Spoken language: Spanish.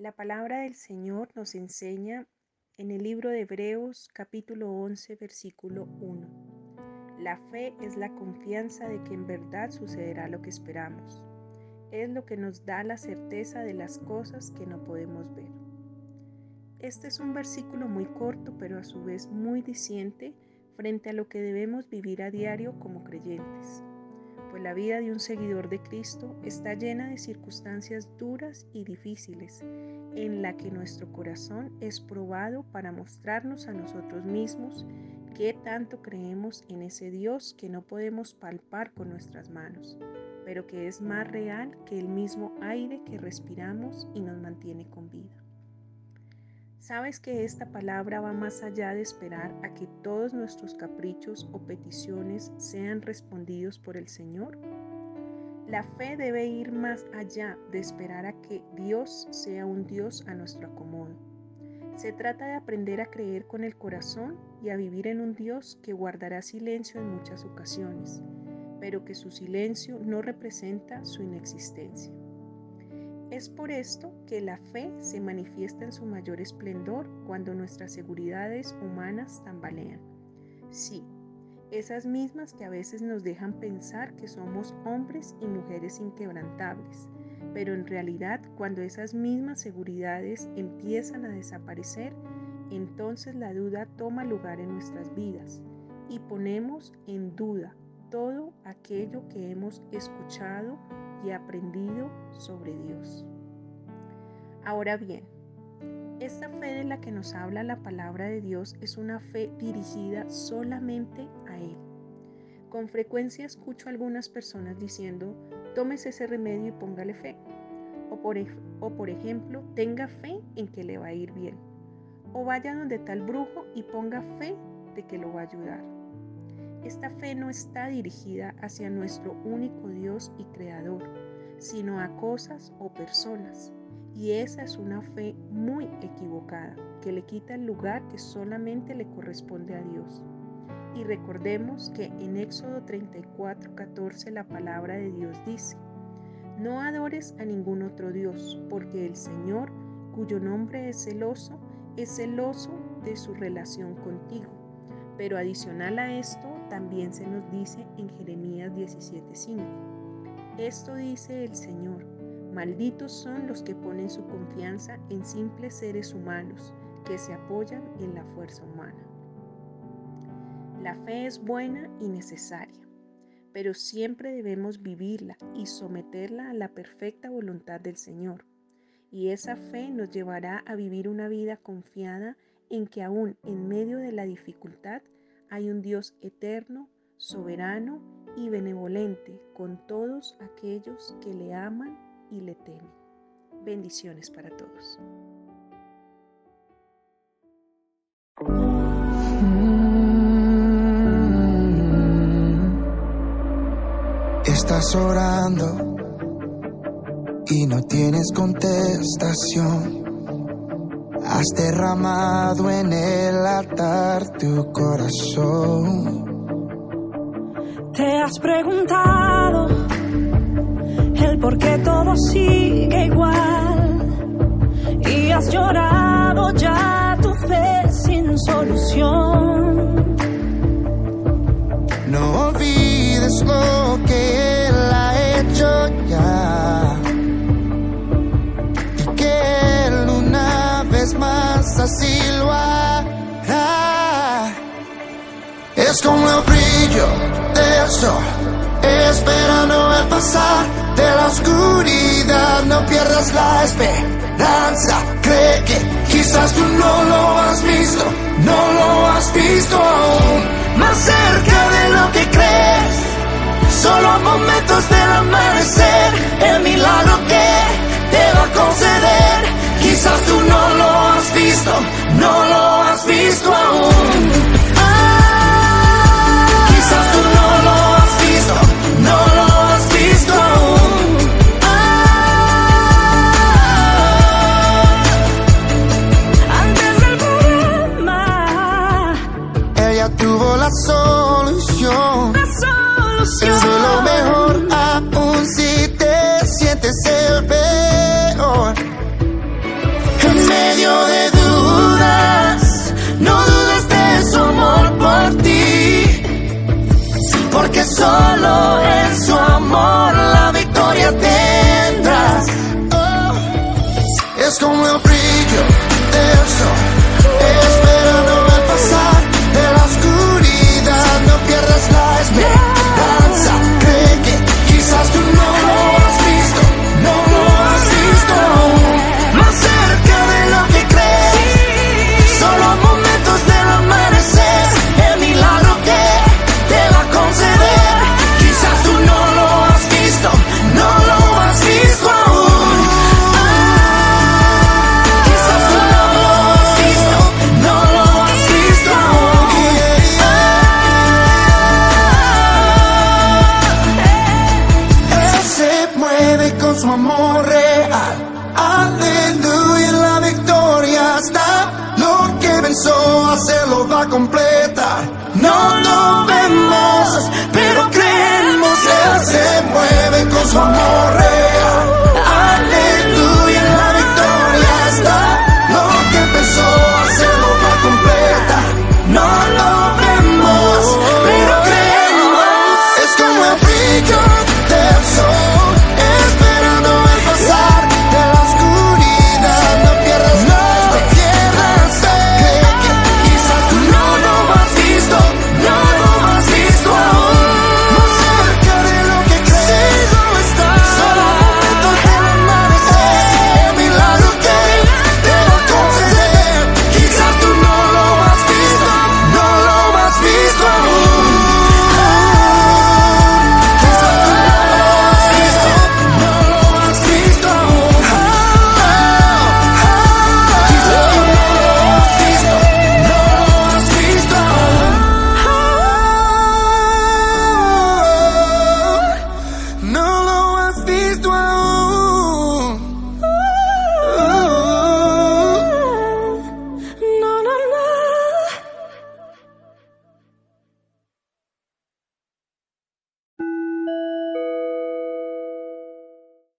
La palabra del Señor nos enseña en el libro de Hebreos capítulo 11 versículo 1. La fe es la confianza de que en verdad sucederá lo que esperamos. Es lo que nos da la certeza de las cosas que no podemos ver. Este es un versículo muy corto pero a su vez muy diciente frente a lo que debemos vivir a diario como creyentes la vida de un seguidor de Cristo está llena de circunstancias duras y difíciles, en la que nuestro corazón es probado para mostrarnos a nosotros mismos qué tanto creemos en ese Dios que no podemos palpar con nuestras manos, pero que es más real que el mismo aire que respiramos y nos mantiene con vida. ¿Sabes que esta palabra va más allá de esperar a que todos nuestros caprichos o peticiones sean respondidos por el Señor? La fe debe ir más allá de esperar a que Dios sea un Dios a nuestro acomodo. Se trata de aprender a creer con el corazón y a vivir en un Dios que guardará silencio en muchas ocasiones, pero que su silencio no representa su inexistencia. Es por esto que la fe se manifiesta en su mayor esplendor cuando nuestras seguridades humanas tambalean. Sí, esas mismas que a veces nos dejan pensar que somos hombres y mujeres inquebrantables, pero en realidad cuando esas mismas seguridades empiezan a desaparecer, entonces la duda toma lugar en nuestras vidas y ponemos en duda todo aquello que hemos escuchado y aprendido sobre Dios. Ahora bien, esta fe de la que nos habla la palabra de Dios es una fe dirigida solamente a Él. Con frecuencia escucho a algunas personas diciendo, tómese ese remedio y póngale fe. O por, ejemplo, tenga fe en que le va a ir bien. O vaya donde tal brujo y ponga fe de que lo va a ayudar. Esta fe no está dirigida hacia nuestro único Dios y Creador, sino a cosas o personas. Y esa es una fe muy equivocada, que le quita el lugar que solamente le corresponde a Dios. Y recordemos que en Éxodo 34, 14 la palabra de Dios dice, no adores a ningún otro Dios, porque el Señor, cuyo nombre es celoso, es celoso de su relación contigo. Pero adicional a esto, también se nos dice en Jeremías 17:5. Esto dice el Señor, malditos son los que ponen su confianza en simples seres humanos que se apoyan en la fuerza humana. La fe es buena y necesaria, pero siempre debemos vivirla y someterla a la perfecta voluntad del Señor. Y esa fe nos llevará a vivir una vida confiada en que aún en medio de la dificultad hay un Dios eterno, soberano y benevolente con todos aquellos que le aman y le temen. Bendiciones para todos. Estás orando y no tienes contestación Has derramado en el altar tu corazón. Te has preguntado el por qué todo sigue igual. Y has llorado ya tu fe sin solución. No olvides lo que lo hará. Es como el brillo del sol, esperando el pasar de la oscuridad. No pierdas la esperanza, cree que quizás tú no lo has visto, no lo has visto aún. Más cerca de lo que crees, solo momentos del amanecer, el milagro no lo has visto aún. Ah, quizás tú no lo has visto, no lo has visto aún. Ah, antes del problema, ella tuvo la solución. La solución. Es lo mejor aún si te sientes el peor. medio de solo en su amor la victoria tendrás. Oh. Es como el brillo del sol completa. No nos vemos, pero creemos Él se mueve con su amor.